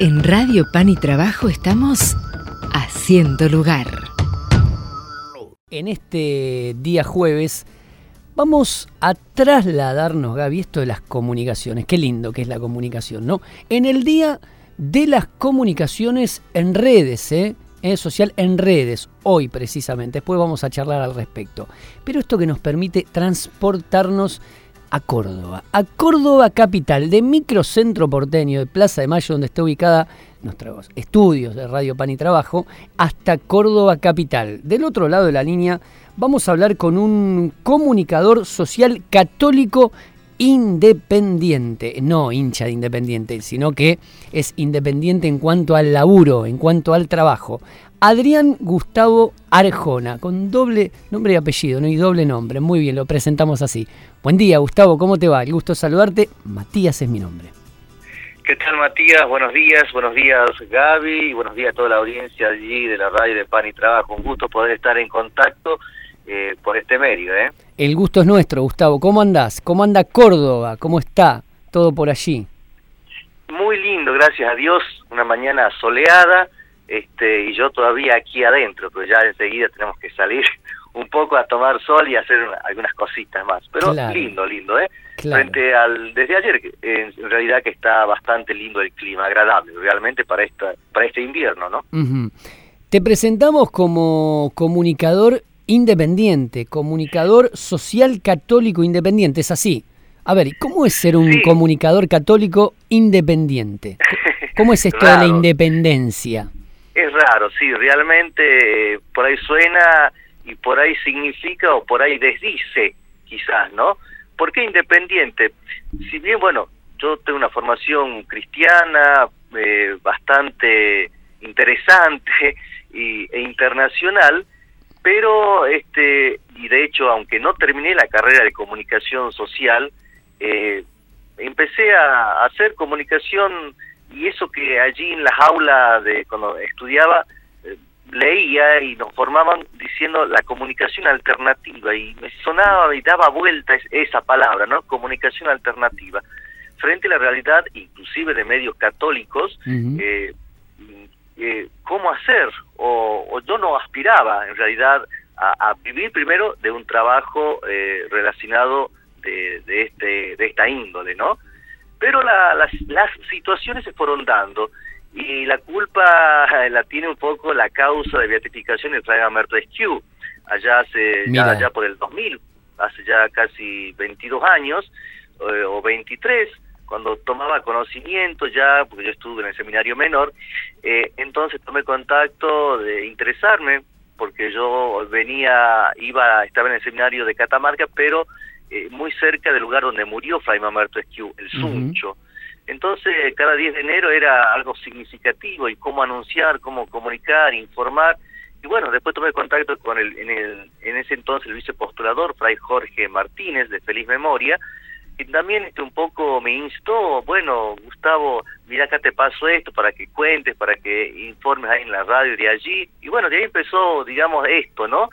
En Radio Pan y Trabajo estamos haciendo lugar. En este día jueves vamos a trasladarnos, Gaby, esto de las comunicaciones. Qué lindo que es la comunicación, ¿no? En el día de las comunicaciones en redes, ¿eh? En social en redes, hoy precisamente. Después vamos a charlar al respecto. Pero esto que nos permite transportarnos a Córdoba, a Córdoba capital, de microcentro porteño, de Plaza de Mayo, donde está ubicada nuestros estudios de Radio Pan y Trabajo, hasta Córdoba capital. Del otro lado de la línea vamos a hablar con un comunicador social católico independiente, no hincha de independiente, sino que es independiente en cuanto al laburo, en cuanto al trabajo. Adrián Gustavo Arjona, con doble nombre y apellido, no y doble nombre. Muy bien, lo presentamos así. Buen día, Gustavo, ¿cómo te va? El gusto saludarte. Matías es mi nombre. ¿Qué tal, Matías? Buenos días, buenos días, Gaby, y buenos días a toda la audiencia allí de la radio de Pan y Trabajo. Un gusto poder estar en contacto eh, por este medio, ¿eh? El gusto es nuestro, Gustavo. ¿Cómo andás? ¿Cómo anda Córdoba? ¿Cómo está todo por allí? Muy lindo, gracias a Dios. Una mañana soleada este, y yo todavía aquí adentro, pero ya enseguida tenemos que salir un poco a tomar sol y hacer algunas cositas más. Pero lindo, lindo, ¿eh? Frente al desde ayer, en realidad que está bastante lindo el clima, agradable, realmente para esta para este invierno, ¿no? Te presentamos como comunicador independiente, comunicador social católico independiente, es así. A ver, ¿cómo es ser un comunicador católico independiente? ¿Cómo es esto de la independencia? Es raro, sí, realmente eh, por ahí suena y por ahí significa o por ahí desdice, quizás, ¿no? ¿Por qué independiente? Si bien, bueno, yo tengo una formación cristiana eh, bastante interesante y, e internacional, pero este y de hecho, aunque no terminé la carrera de comunicación social, eh, empecé a hacer comunicación y eso que allí en las aulas de cuando estudiaba eh, leía y nos formaban diciendo la comunicación alternativa y me sonaba y daba vuelta esa palabra, ¿no? Comunicación alternativa. Frente a la realidad, inclusive de medios católicos, eh, eh, ¿cómo hacer? O, yo no aspiraba en realidad a, vivir primero de un trabajo relacionado de, de, este, de esta índole, ¿no? Pero las, las situaciones se fueron dando y la culpa la tiene un poco la causa de beatificación de Fray Alberto Esquiu, allá hace ya, allá por el 2000, hace ya casi 22 años eh, o 23, cuando tomaba conocimiento ya, porque yo estuve en el seminario menor, eh, entonces tomé contacto de interesarme, porque yo venía, iba, estaba en el seminario de Catamarca, pero eh, muy cerca del lugar donde murió Fray Mamerto Esquiu, el Suncho. Entonces, cada 10 de enero era algo significativo y cómo anunciar, cómo comunicar, informar. Y bueno, después tomé contacto con el, en, el, en ese entonces el vicepostulador, Fray Jorge Martínez, de Feliz Memoria, también este, un poco me instó, bueno, Gustavo, mira acá te paso esto para que cuentes, para que informes ahí en la radio de allí. Y bueno, de ahí empezó, digamos, esto, ¿no?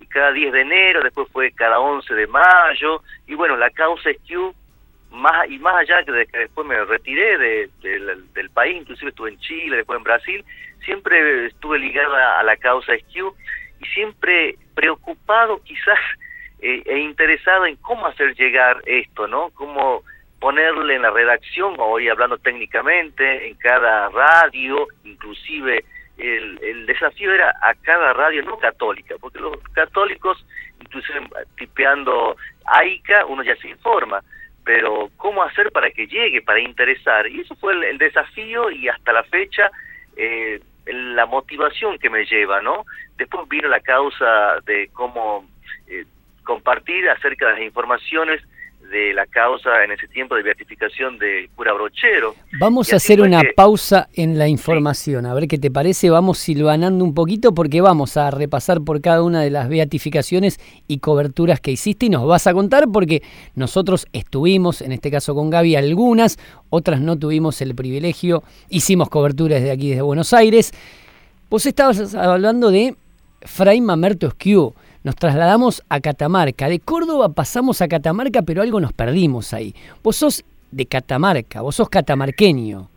y cada 10 de enero, después fue cada 11 de mayo, y bueno, la causa SQ, más, y más allá de que después me retiré de, del país, inclusive estuve en Chile, después en Brasil, siempre estuve ligada a la causa SQ y siempre preocupado quizás eh, e interesado en cómo hacer llegar esto, ¿no? Cómo ponerle en la redacción, hoy hablando técnicamente, en cada radio, inclusive el, desafío era a cada radio no católica, porque los católicos, inclusive tipeando AICA, uno ya se informa, pero ¿cómo hacer para que llegue, para interesar? Y eso fue el, desafío y hasta la fecha eh, la motivación que me lleva, ¿no? Después vino la causa de cómo eh, compartir acerca de las informaciones de la causa en ese tiempo de beatificación de cura Brochero. Vamos a hacer una pausa en la información, a ver qué te parece, vamos silvanando un poquito porque vamos a repasar por cada una de las beatificaciones y coberturas que hiciste. Y nos vas a contar porque nosotros estuvimos, en este caso con Gaby, algunas, otras no tuvimos el privilegio, hicimos coberturas de aquí desde Buenos Aires. Vos estabas hablando de Fray Mamerto Esquiu nos trasladamos a Catamarca. De Córdoba pasamos a Catamarca, pero algo nos perdimos ahí. Vos sos de Catamarca, vos sos catamarqueño.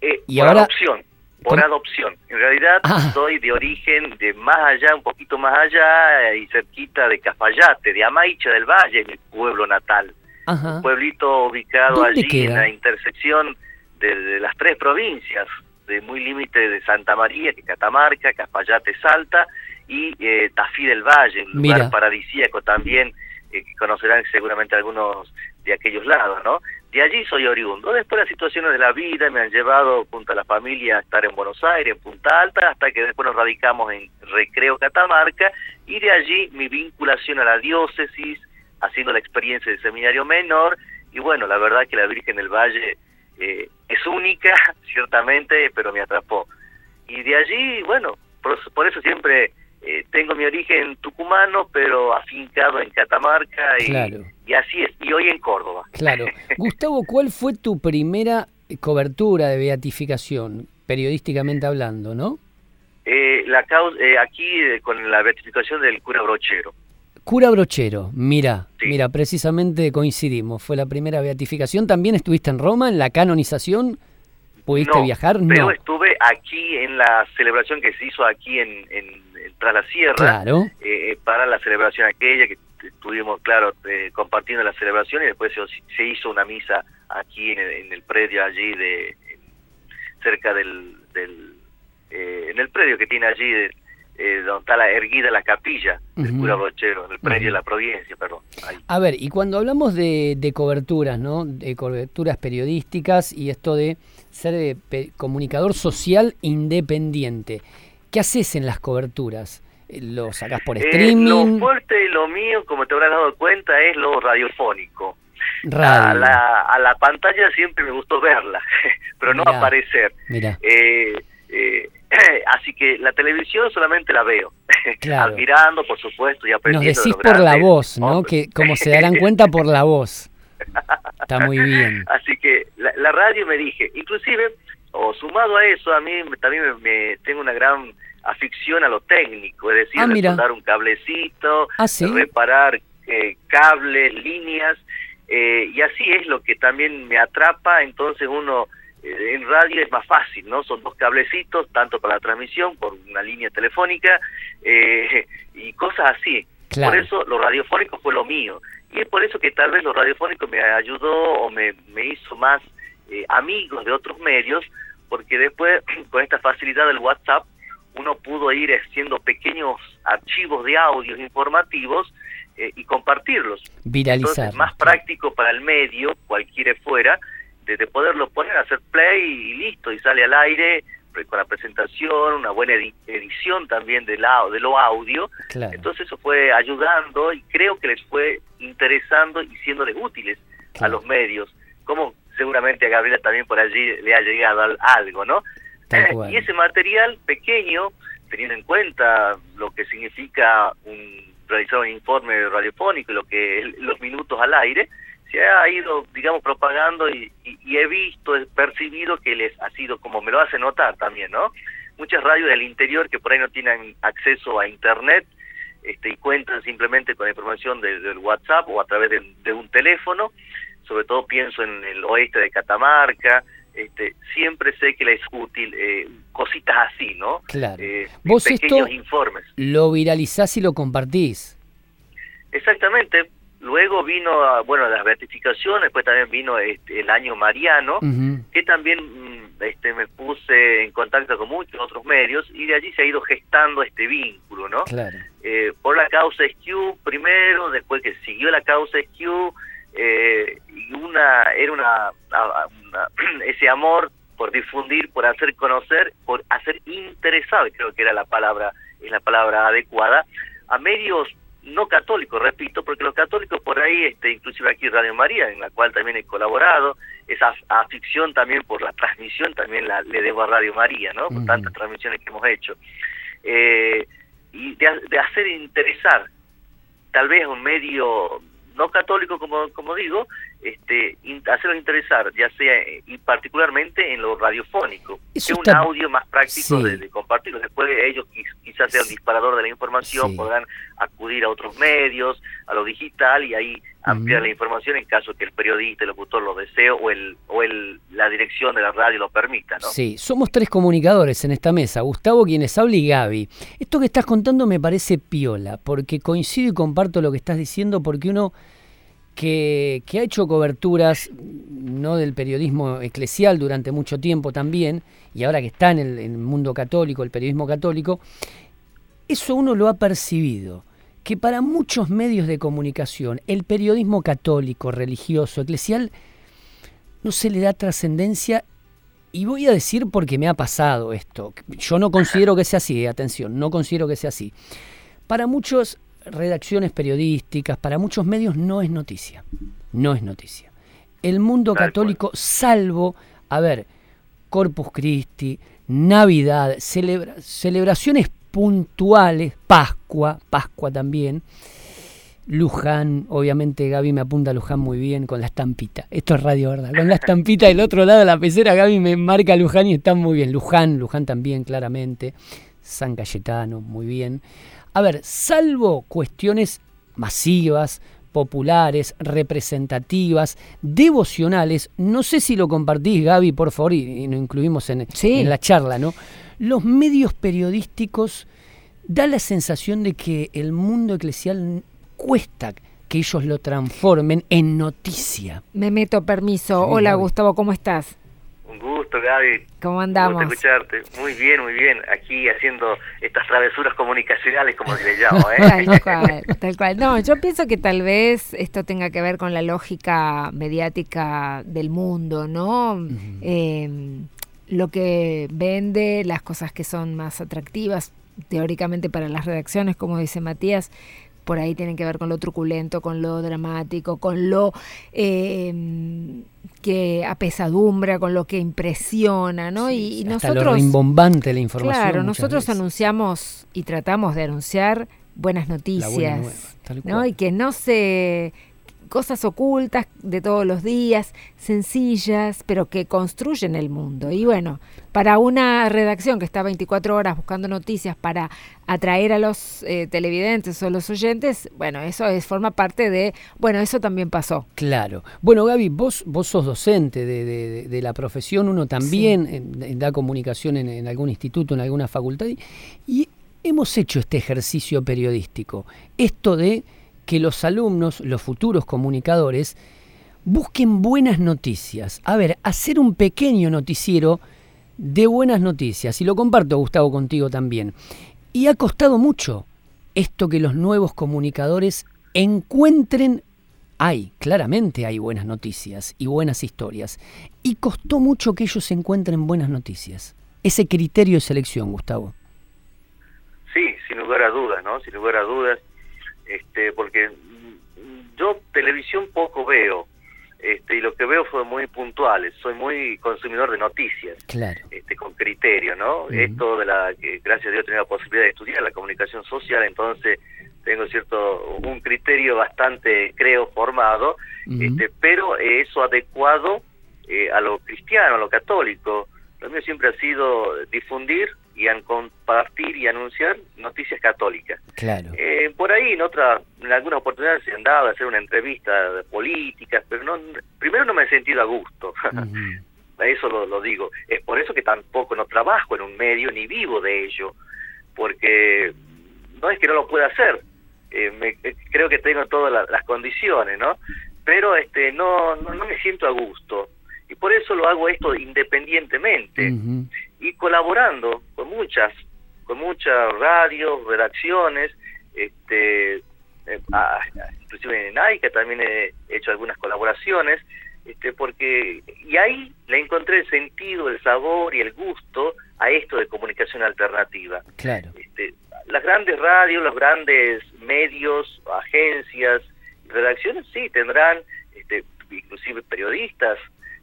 Eh, y por ahora... adopción, por adopción. En realidad ah. soy de origen de más allá, un poquito más allá y cerquita de Cafayate, de Amaicha del Valle, mi pueblo natal. Un pueblito ubicado allí en la intersección de, las tres provincias, de muy límite de Santa María, que Catamarca, Cafayate, Salta y eh, Tafí del Valle, un lugar paradisíaco también eh, que conocerán seguramente algunos de aquellos lados, ¿no? De allí soy oriundo. Después las situaciones de la vida me han llevado junto a la familia a estar en Buenos Aires, en Punta Alta, hasta que después nos radicamos en Recreo Catamarca y de allí mi vinculación a la diócesis, haciendo la experiencia de seminario menor y bueno, la verdad que la Virgen del Valle eh, es única, ciertamente, pero me atrapó. Y de allí, bueno, por eso siempre eh, tengo mi origen tucumano, pero afincado en Catamarca y, y, así es, y hoy en Córdoba. Claro. Gustavo, ¿cuál fue tu primera cobertura de beatificación, periodísticamente hablando, no? Eh, la eh, aquí con la beatificación del cura Brochero. Cura Brochero, mira, mira, precisamente coincidimos, fue la primera beatificación. ¿También estuviste en Roma en la canonización? ¿Pudiste viajar? Pero no. estuve aquí en la celebración que se hizo aquí en tras la sierra eh, para la celebración aquella que estuvimos, claro, eh, compartiendo la celebración y después se, hizo una misa aquí en el, predio allí de cerca del, eh, en el predio que tiene allí donde está la erguida la capilla del cura Rochero, en el predio de la provincia, perdón. A ver, y cuando hablamos de, de coberturas, ¿no? De coberturas periodísticas y esto de ser comunicador social independiente, ¿Qué haces en las coberturas? ¿Lo sacas por eh, streaming? lo fuerte lo mío, como te habrás dado cuenta, es lo radiofónico. A, la, a la pantalla siempre me gustó verla, pero no aparecer. Mira. Eh, eh, así que la televisión solamente la veo, claro. admirando, por supuesto, y aprendiendo. Nos decís por la voz, ¿no? Que como se darán cuenta por la voz. Está muy bien. Así que la, la radio me dije, inclusive o sumado a eso, a mí también me, tengo una gran afición a lo técnico, es decir, ah, un cablecito, ah, reparar eh, cables, líneas, eh, y así es lo que también me atrapa, entonces uno en radio es más fácil, ¿no? Son dos cablecitos, tanto para la transmisión, por una línea telefónica, y cosas así. Por eso lo radiofónico fue lo mío. Y es por eso que tal vez lo radiofónico me ayudó o me, me hizo más eh, amigos de otros medios, porque después con esta facilidad del WhatsApp uno pudo ir haciendo pequeños archivos de audios informativos eh, y compartirlos. Viralizar. Entonces, más práctico para el medio, cualquiera fuera, de, poderlo poner, hacer play y listo, y sale al aire con la presentación, una buena edición también de, la, de lo audio. Entonces eso fue ayudando y creo que les fue interesando y siéndoles útiles a los medios. Como seguramente a Gabriela también por allí le ha llegado algo, ¿no? Y ese material pequeño, teniendo en cuenta lo que significa un, realizar un informe radiofónico y lo que los minutos al aire, se ha ido, digamos, propagando y, he visto, he percibido que les ha sido, como me lo hace notar también, ¿no? Muchas radios del interior que por ahí no tienen acceso a Internet este, y cuentan simplemente con la información del WhatsApp o a través de un teléfono, sobre todo pienso en el oeste de Catamarca, este, siempre sé que les es útil eh, cositas así, ¿no? Claro. Eh, Vos pequeños esto informes. lo viralizás y lo compartís. Exactamente. Luego vino, bueno, las beatificaciones, después también vino este, el año mariano, que también mm, este, me puse en contacto con muchos otros medios y de allí se ha ido gestando este vínculo, ¿no? Claro. Eh, por la causa SQ primero, después que siguió la causa SQ, eh, y una era una, ese amor por difundir, por hacer conocer, por hacer interesar, creo que era la palabra, es la palabra adecuada, a medios no católicos, repito, porque los católicos por ahí, este, inclusive aquí Radio María, en la cual también he colaborado, esa afición también por la transmisión también la, le debo a Radio María, ¿no? Por tantas transmisiones que hemos hecho. Eh, y de, de hacer interesar, tal vez un medio no católico como, como digo, este, hacerlos interesar, ya sea y particularmente en lo radiofónico, que es un audio más práctico de, compartirlo. Después ellos quizás sean disparador de la información, podrán acudir a otros medios, a lo digital y ahí ampliar la información en caso que el periodista, el locutor lo desee o el o el la dirección de la radio lo permita, ¿no? Sí, somos tres comunicadores en esta mesa, Gustavo quienes habla y Gaby. Esto que estás contando me parece piola, porque coincido y comparto lo que estás diciendo porque uno que, ha hecho coberturas no del periodismo eclesial durante mucho tiempo también, y ahora que está en el, en el mundo católico, el periodismo católico, eso uno lo ha percibido que para muchos medios de comunicación el periodismo católico, religioso, eclesial, no se le da trascendencia y voy a decir porque me ha pasado esto. Yo no considero que sea así, eh, atención, no considero que sea así. Para muchas redacciones periodísticas, para muchos medios no es noticia. No es noticia. El mundo católico, salvo, a ver, Corpus Christi, Navidad, celebra, celebraciones puntuales, Pascua, Pascua también. Luján, obviamente Gaby me apunta a Luján muy bien con la estampita. Esto es radio, ¿verdad? Con la estampita del otro lado de la pecera, Gaby me marca Luján y está muy bien. Luján, Luján también, claramente. San Cayetano, muy bien. A ver, salvo cuestiones masivas, populares, representativas, devocionales, no sé si lo compartís, Gaby, por favor, y, nos incluimos en, Sí. en la charla, ¿no? Los medios periodísticos da la sensación de que el mundo eclesial cuesta que ellos lo transformen en noticia. Me meto permiso. Sí, Hola. Gustavo, ¿cómo estás? Un gusto, Gaby. ¿Cómo Un andamos? gusto escucharte. Muy bien, muy bien. Aquí haciendo estas travesuras comunicacionales, como se le llamo, ¿eh? Tal cual, tal cual. No, yo pienso que tal vez esto tenga que ver con la lógica mediática del mundo, ¿no? Eh, lo que vende, las cosas que son más atractivas, teóricamente para las redacciones, como dice Matías, por ahí tienen que ver con lo truculento, con lo dramático, con lo eh, que apesadumbra, con lo que impresiona, ¿no? y, y Hasta lo rimbombante la información. Claro, nosotros veces. anunciamos y tratamos de anunciar buenas La buena noticias, nueva, tal ¿no? Y que no se cosas ocultas de todos los días, sencillas, pero que construyen el mundo. Y bueno, para una redacción que está 24 horas buscando noticias para atraer a los eh, televidentes o los oyentes, bueno, eso es forma parte de, bueno, eso también pasó. Claro. Bueno, Gaby, vos, vos sos docente de, de- la profesión, uno también eh, da comunicación en, en algún instituto, en alguna facultad, y, y hemos hecho este ejercicio periodístico, esto de que los alumnos, los futuros comunicadores, busquen buenas noticias. A ver, hacer un pequeño noticiero de buenas noticias, y lo comparto, Gustavo, contigo también. Y ha costado mucho esto que los nuevos comunicadores encuentren hay, claramente hay buenas noticias y buenas historias. Y costó mucho que ellos encuentren buenas noticias. Ese criterio de selección, Gustavo. Sí, sin lugar a dudas, ¿no? Sin lugar a dudas, este, porque yo televisión poco veo, este, y lo que veo fue muy puntuales, soy muy consumidor de noticias, Claro. este, con criterio, ¿no? Esto de la, que gracias a Dios he tenido la posibilidad de estudiar la comunicación social, entonces tengo cierto, un criterio bastante, creo, formado, este, pero eso adecuado eh, a lo cristiano, a lo católico. Lo mío siempre ha sido difundir y an- compartir y anunciar noticias católicas. Claro. Eh, por ahí en otra, en algunas oportunidades se han dado a hacer una entrevista de políticas, pero no, primero no me he sentido a gusto. Eso lo, lo digo. Es por eso que tampoco no trabajo en un medio ni vivo de ello, porque no es que no lo pueda hacer, eh, me- eh, creo que tengo todas la- las condiciones, ¿no? Pero este no, no, no me siento a gusto y por eso lo hago esto independientemente. Y colaborando con muchas, con muchas radios, redacciones, este, eh, a- inclusive en AICA también he hecho algunas colaboraciones, este, porque y ahí le encontré el sentido, el sabor y el gusto a esto de comunicación alternativa. Claro. Este, las grandes radios, los grandes medios, agencias, redacciones, sí, tendrán, este, inclusive periodistas,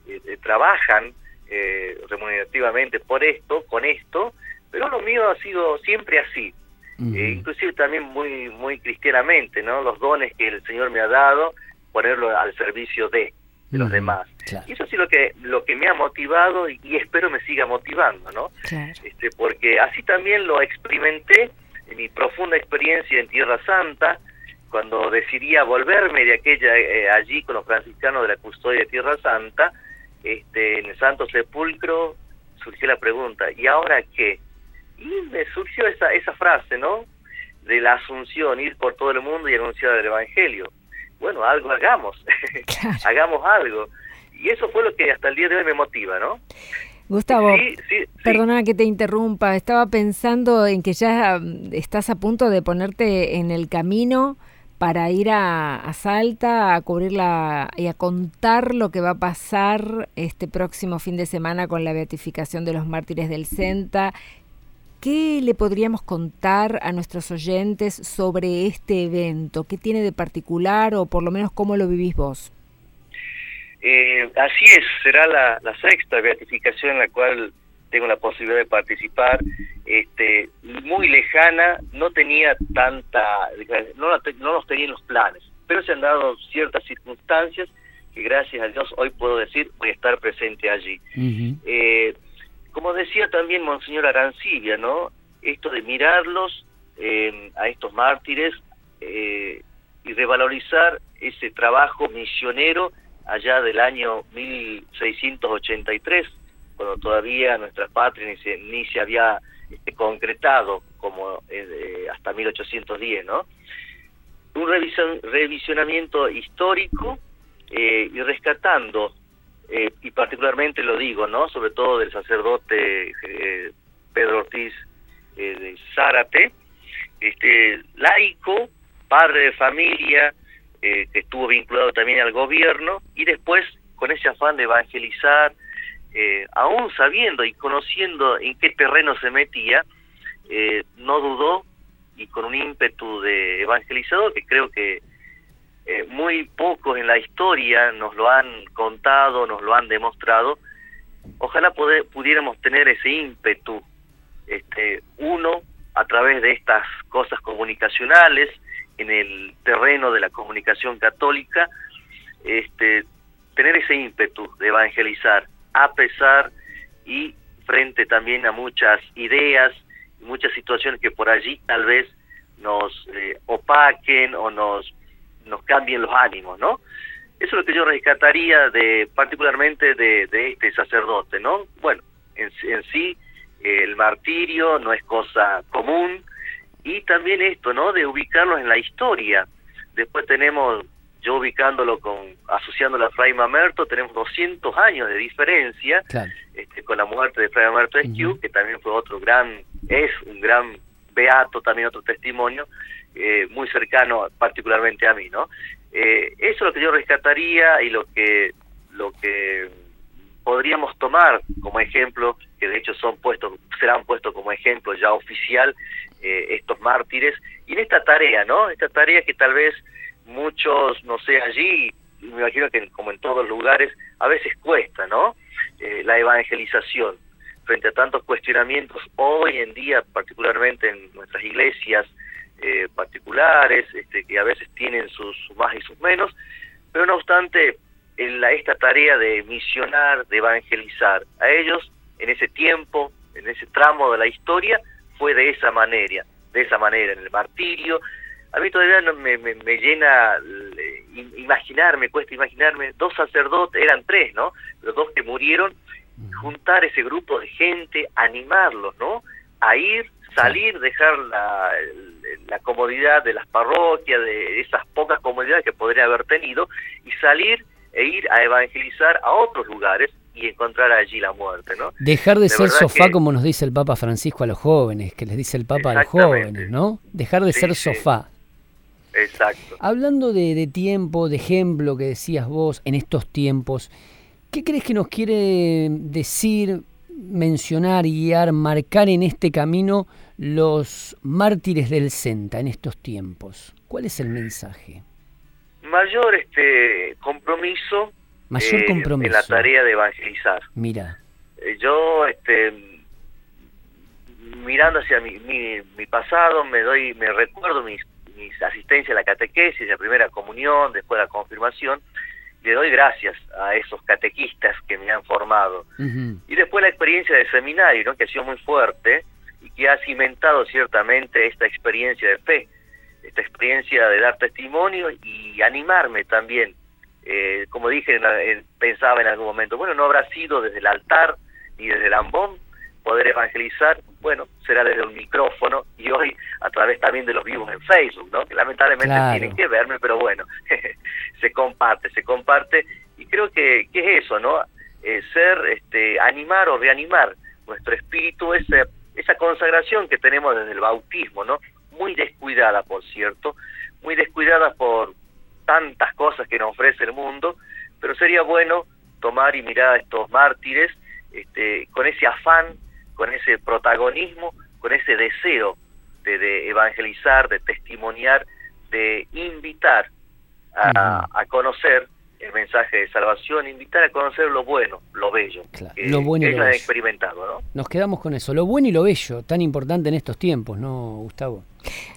eh, eh, trabajan eh, remunerativamente por esto, con esto, pero lo mío ha sido siempre así, eh, inclusive también muy muy cristianamente, ¿no? Los dones que el Señor me ha dado, ponerlo al servicio de, de los demás. Claro. Y eso sí lo que lo que me ha motivado y, y espero me siga motivando, ¿no? Claro. este, porque así también lo experimenté en mi profunda experiencia en Tierra Santa, cuando decidía volverme de aquella eh, allí con los franciscanos de la custodia de Tierra Santa, este, en el Santo Sepulcro surgió la pregunta, ¿y ahora qué? Y me surgió esa, esa frase, ¿no? De la asunción, ir por todo el mundo y anunciar el Evangelio. Bueno, algo hagamos, hagamos algo. Y eso fue lo que hasta el día de hoy me motiva, ¿no? Gustavo, perdona que te interrumpa, estaba pensando en que ya mm, estás a punto de ponerte en el camino para ir a, Salta a cubrir la, y a contar lo que va a pasar este próximo fin de semana con la beatificación de los mártires del Senta. ¿Qué le podríamos contar a nuestros oyentes sobre este evento? ¿Qué tiene de particular o por lo menos cómo lo vivís vos? Eh, así es, será la, sexta beatificación en la cual tengo la posibilidad de participar, este, muy lejana, no tenía tanta, no, no los tenía en los planes, pero se han dado ciertas circunstancias que gracias a Dios hoy puedo decir voy a estar presente allí. eh, como decía también Monseñor Arancibia, ¿no? Esto de mirarlos eh, a estos mártires eh, y revalorizar ese trabajo misionero allá del año 1683, cuando todavía nuestra patria ni se, ni se había este, concretado como eh, hasta 1810, ¿no? Un revisionamiento histórico eh, y rescatando, eh, y particularmente lo digo, ¿no? Sobre todo del sacerdote Pedro Ortiz de Zárate, este, laico, padre de familia, eh, que estuvo vinculado también al gobierno, y después con ese afán de evangelizar, eh, aún sabiendo y conociendo en qué terreno se metía, eh, no dudó y con un ímpetu de evangelizador que creo que muy pocos en la historia nos lo han contado, nos lo han demostrado, ojalá pudiéramos tener ese ímpetu, este, uno a través de estas cosas comunicacionales, en el terreno de la comunicación católica, este, tener ese ímpetu de evangelizar, a pesar y frente también a muchas ideas, muchas situaciones que por allí tal vez nos eh, opaquen o nos, nos cambien los ánimos, ¿no? Eso es lo que yo rescataría de particularmente de, este sacerdote, ¿no? Bueno, en, en sí el martirio no es cosa común, y también esto, ¿no? De ubicarlos en la historia. Después tenemos, yo ubicándolo con, asociándolo a Fray Mamerto, tenemos 200 años de diferencia este, con la muerte de Fray Mamerto Esquiu, que también fue otro gran, es un gran beato, también otro testimonio, eh, muy cercano particularmente a mí, ¿no? Eh, eso es lo que yo rescataría y lo que, lo que podríamos tomar como ejemplo, que de hecho son puestos, serán puestos como ejemplo ya oficial eh, estos mártires, y en esta tarea, ¿no? Esta tarea que tal vez muchos, no sé, allí, me imagino que como en todos lugares, a veces cuesta, ¿no? Eh, la evangelización frente a tantos cuestionamientos hoy en día, particularmente en nuestras iglesias eh, particulares, este, que a veces tienen sus, más y sus menos, pero no obstante, en esta tarea de misionar, de evangelizar a ellos en ese tiempo, en ese tramo de la historia, fue de esa manera, de esa manera, en el martirio. A mí todavía no me, me, llena eh, imaginarme, cuesta imaginarme, dos sacerdotes, eran tres, ¿no? Los dos que murieron, juntar ese grupo de gente, animarlos, ¿no? A ir, salir, dejar la, la comodidad de las parroquias, de esas pocas comodidades que podría haber tenido, y salir e ir a evangelizar a otros lugares y encontrar allí la muerte, ¿no? Dejar de, ser sofá, como nos dice el Papa Francisco a los jóvenes, que les dice el Papa a los jóvenes, ¿no? Dejar de ser sofá. Exacto. Hablando de, tiempo, de ejemplo que decías vos en estos tiempos, ¿qué crees que nos quiere decir, mencionar, guiar, marcar en este camino los mártires del Senta en estos tiempos? ¿Cuál es el mensaje? Mayor este compromiso Mayor compromiso. En la tarea de evangelizar. Mira. Eh, yo, este, mirando hacia mi, mi, pasado, me doy, me recuerdo mis, mis asistencias a la catequesis, la primera comunión, después la confirmación, le doy gracias a esos catequistas que me han formado. Y después la experiencia del seminario, ¿no? que ha sido muy fuerte y que ha cimentado ciertamente esta experiencia de fe. esta experiencia de dar testimonio y animarme también. Eh, como dije, pensaba en algún momento, bueno, no habrá sido desde el altar ni desde el ambón poder evangelizar, bueno, será desde un micrófono y hoy a través también de los vivos en Facebook, ¿no? Que lamentablemente tienen que verme, pero bueno, se comparte, se comparte y creo que, que es eso, ¿no? Eh, ser, este, animar o reanimar nuestro espíritu, esa, esa consagración que tenemos desde el bautismo, ¿no? Muy descuidada, por cierto, muy descuidada por tantas cosas que nos ofrece el mundo, pero sería bueno tomar y mirar a estos mártires este, con ese afán, con ese protagonismo, con ese deseo de, evangelizar, de testimoniar, de invitar a conocer el mensaje de salvación, invitar a conocer lo bueno, lo bello, lo bueno y lo experimentado, ¿no? Nos quedamos con eso, lo bueno y lo bello, tan importante en estos tiempos, ¿no, Gustavo?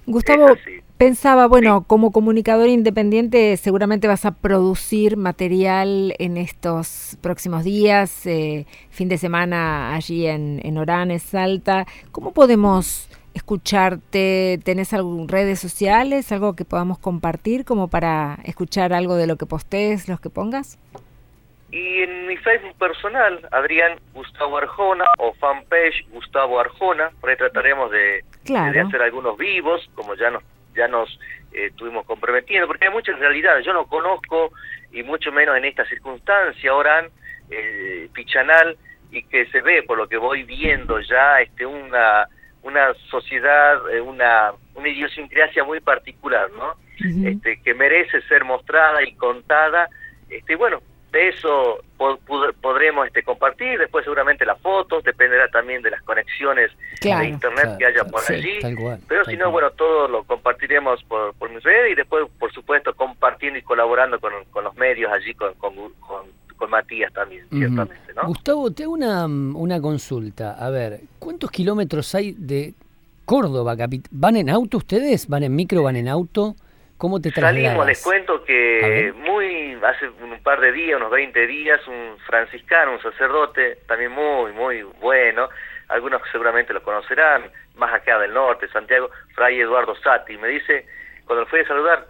Gustavo, pensaba, bueno, como comunicador independiente seguramente vas a producir material en estos próximos días, eh, fin de semana allí en, en Oranes, Salta. ¿Cómo podemos escucharte? ¿Tenés algún redes sociales, algo que podamos compartir como para escuchar algo de lo que postees, los que pongas? Y en mi Facebook personal, Adrián Gustavo Arjona o fanpage Gustavo Arjona, por ahí trataremos de, hacer algunos vivos, como ya nos ya nos eh, estuvimos comprometiendo, porque hay muchas realidades, yo no conozco, y mucho menos en esta circunstancia, Orán, eh, Pichanal, y que se ve, por lo que voy viendo ya, este una una sociedad, eh, una, una idiosincrasia muy particular, ¿no? este, que merece ser mostrada y contada. Este, bueno, de eso podremos este, compartir, después seguramente las fotos, dependerá también de las conexiones de internet que haya por allí, pero si no, bueno, todo lo compartiremos por, por mi red y después, por supuesto, compartiendo y colaborando con, con los medios allí, con, con, con Matías también, ciertamente. ¿no? Gustavo, te hago una, una consulta. A ver, ¿cuántos kilómetros hay de Córdoba? ¿Van en auto ustedes? ¿Van en micro? ¿Van en auto? ¿Cómo te trasladas? Salimos, les cuento que muy hace un par de días, unos 20 días, un franciscano, un sacerdote, también muy, muy bueno, algunos seguramente lo conocerán, más acá del norte, Santiago, Fray Eduardo Sati, me dice, cuando lo fui a saludar,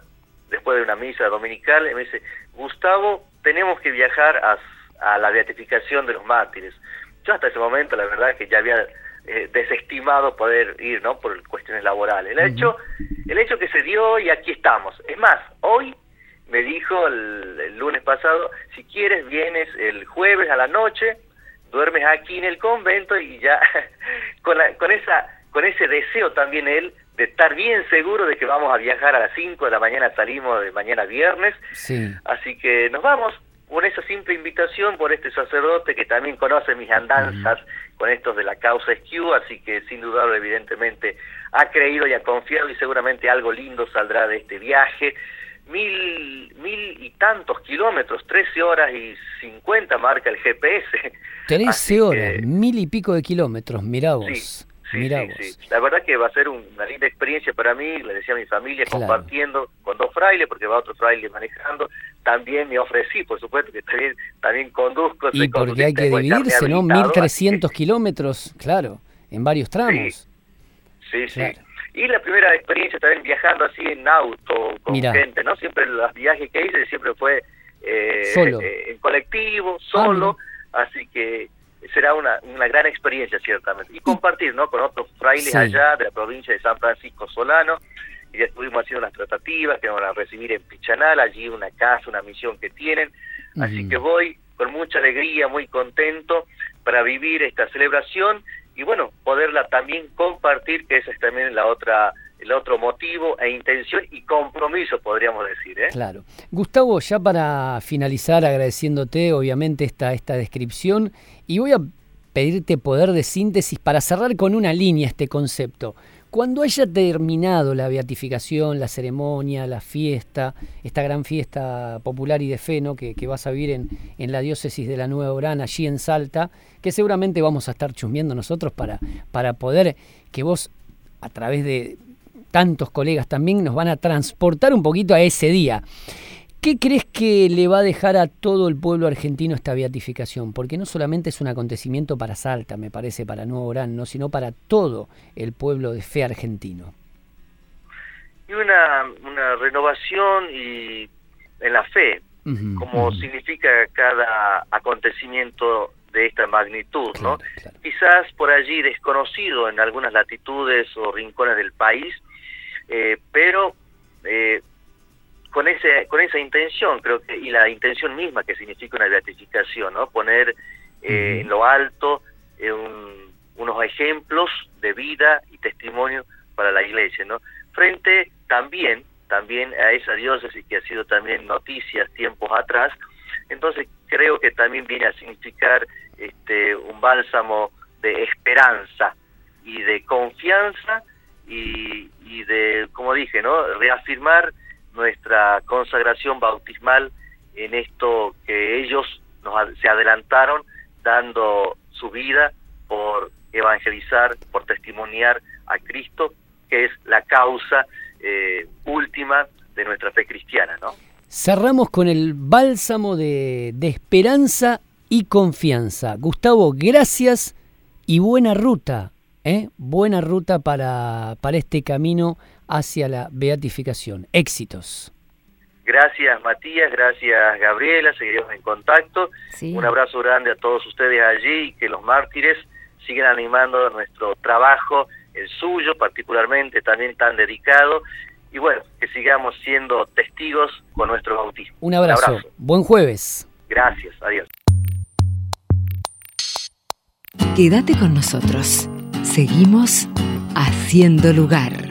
después de una misa dominical, me dice, Gustavo, tenemos que viajar a, a la beatificación de los mártires. Yo hasta ese momento, la verdad, que ya había eh, desestimado poder ir, ¿no? Por cuestiones laborales. El hecho, el hecho que se dio y aquí estamos. Es más, hoy me dijo el, lunes pasado, si quieres vienes el jueves a la noche, duermes aquí en el convento y ya con, con esa con ese deseo también él de estar bien seguro de que vamos a viajar a las 5 de la mañana, salimos de mañana viernes. Así que nos vamos con esa simple invitación por este sacerdote que también conoce mis andanzas con estos de la causa SQ, así que sin dudarlo evidentemente ha creído y ha confiado y seguramente algo lindo saldrá de este viaje. Mil, mil y tantos kilómetros, 13 horas y 50 marca el GPS. 13 horas, mil y pico de kilómetros, mirá vos. Sí, sí, La verdad que va a ser una linda experiencia para mí, le decía a mi familia, compartiendo con dos frailes, porque va otro fraile manejando. También me ofrecí, por supuesto, que también, también conduzco. Y porque hay que dividirse, ¿no? 1.300 kilómetros, claro, en varios tramos. Sí, sí. Y la primera experiencia también viajando así en auto, con gente, ¿no? Siempre los viajes que hice siempre fue eh, eh en colectivo, solo, ah, así que será una, una gran experiencia ciertamente. Y compartir ¿no? con otros frailes allá de la provincia de San Francisco Solano, y ya estuvimos haciendo unas tratativas que van a recibir en Pichanal, allí una casa, una misión que tienen. Así que voy con mucha alegría, muy contento para vivir esta celebración y bueno, poderla también compartir, que esa es también la otra el otro motivo e intención y compromiso, podríamos decir. ¿eh? Claro. Gustavo, ya para finalizar, agradeciéndote obviamente esta, esta descripción, y voy a pedirte poder de síntesis para cerrar con una línea este concepto. Cuando haya terminado la beatificación, la ceremonia, la fiesta, esta gran fiesta popular y de fe ¿no? que, vas a vivir en, en, la diócesis de la Nueva Orán, allí en Salta, que seguramente vamos a estar chusmeando nosotros para, para poder que vos, a través de, tantos colegas también nos van a transportar un poquito a ese día. ¿Qué crees que le va a dejar a todo el pueblo argentino esta beatificación? Porque no solamente es un acontecimiento para Salta, me parece, para Nuevo Orán, sino para todo el pueblo de fe argentino. y una, una renovación y en la fe, como significa cada acontecimiento de esta magnitud, ¿no? Quizás por allí desconocido en algunas latitudes o rincones del país, eh, pero eh, con ese con esa intención creo que y la intención misma que significa una beatificación, ¿no? Poner eh, en lo alto unos ejemplos de vida y testimonio para la Iglesia, ¿no? Frente también también a esa diócesis que ha sido también noticias tiempos atrás, entonces creo que también viene a significar este, un bálsamo de esperanza y de confianza y, de, como dije, ¿no? reafirmar nuestra consagración bautismal en esto que ellos nos, se adelantaron dando su vida por evangelizar, por testimoniar a Cristo, que es la causa eh, última de nuestra fe cristiana, ¿no? Cerramos con el bálsamo de, esperanza y confianza. Gustavo, gracias y buena ruta, ¿eh? buena ruta para, para este camino hacia la beatificación. Éxitos. Gracias Matías, gracias Gabriela, seguiremos en contacto. Un abrazo grande a todos ustedes allí y que los mártires sigan animando nuestro trabajo, el suyo particularmente también tan dedicado y bueno, que sigamos siendo testigos con nuestro bautismo. Un abrazo. Buen jueves. Gracias. Adiós. Quédate con nosotros. Seguimos haciendo lugar.